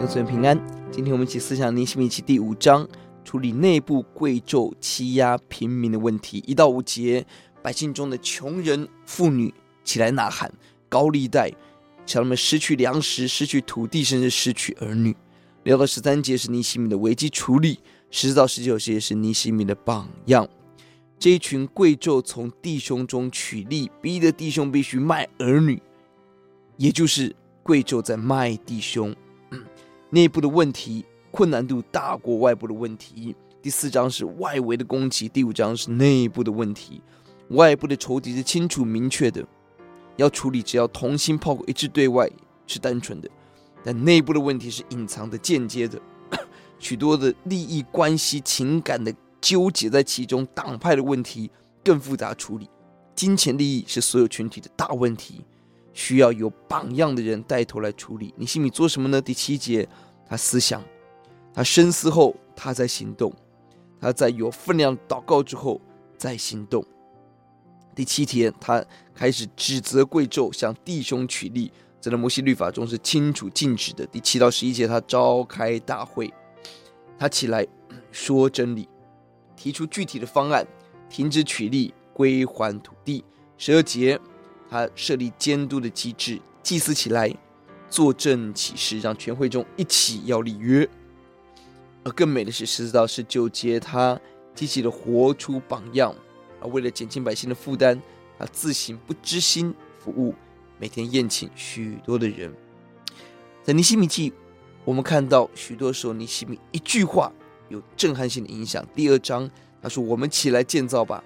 永存平安。今天我们一起思想尼西米记第五章，处理内部贵胄欺压平民的问题。一到五节，百姓中的穷人妇女起来呐喊，高利贷，使他们失去粮食、失去土地，甚至失去儿女。六到十三节是尼西米的危机处理，十四到十九节是尼西米的榜样。这一群贵胄从弟兄中取利，逼得弟兄必须卖儿女，也就是贵胄在卖弟兄。内部的问题困难度大过外部的问题。第四章是外围的攻击，第五章是内部的问题。外部的仇敌是清楚明确的，要处理，只要同心炮火一致对外是单纯的，但内部的问题是隐藏的、间接的，许多的利益关系、情感的纠结在其中，党派的问题更复杂处理。金钱利益是所有群体的大问题。需要有榜样的人带头来处理。你心里做什么呢？第七节，他思想，他深思后，他在行动。他在有分量祷告之后，再行动。第七天，他开始指责贵胄向弟兄取利，在那摩西律法中是清楚禁止的。第七到十一节，他召开大会，他起来说真理，提出具体的方案，停止取利，归还土地。十二节。他设立监督的机制，祭司起来作证起誓，让全会众一起要立约。而更美的是十四到十九节，他积极的活出榜样。而为了减轻百姓的负担，他自行不知心服务，每天宴请许多的人。在尼西米记，我们看到许多时候尼西米一句话有震撼性的影响。第二章他说：“我们起来建造吧。”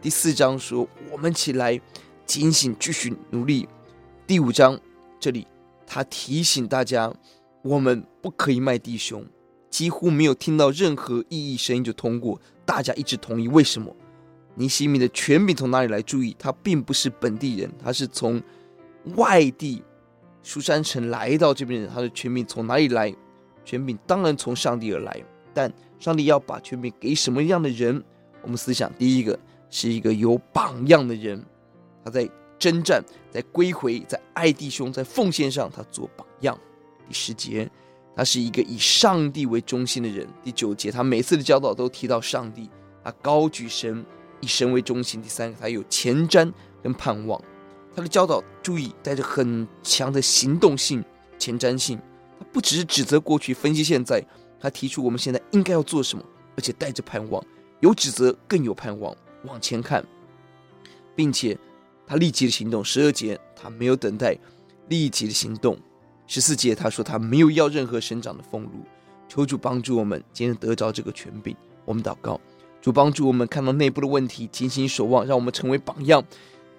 第四章说：“我们起来。”警醒，继续努力。第五章这里，他提醒大家，我们不可以卖弟兄。几乎没有听到任何异议声音就通过，大家一致同意。为什么？尼西米的权柄从哪里来？注意，他并不是本地人，他是从外地书珊城来到这边的。他的权柄从哪里来？权柄当然从上帝而来，但上帝要把权柄给什么样的人？我们思想，第一个是一个有榜样的人。他在征战，在归回，在爱弟兄，在奉献上，他做榜样。第十节，他是一个以上帝为中心的人。第九节，他每次的教导都提到上帝，他高举神，以神为中心。第三个，他有前瞻跟盼望。他的教导，注意带着很强的行动性、前瞻性。他不只是指责过去，分析现在，他提出我们现在应该要做什么，而且带着盼望，有指责更有盼望，往前看，并且。他立即的行动，十二节他没有等待，立即的行动。十四节他说他没有要任何生长的俸禄。求主帮助我们，今天得着这个权柄。我们祷告，主帮助我们看到内部的问题，警醒守望，让我们成为榜样，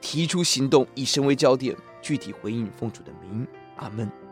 提出行动，以身为焦点，具体回应奉主的名。阿门。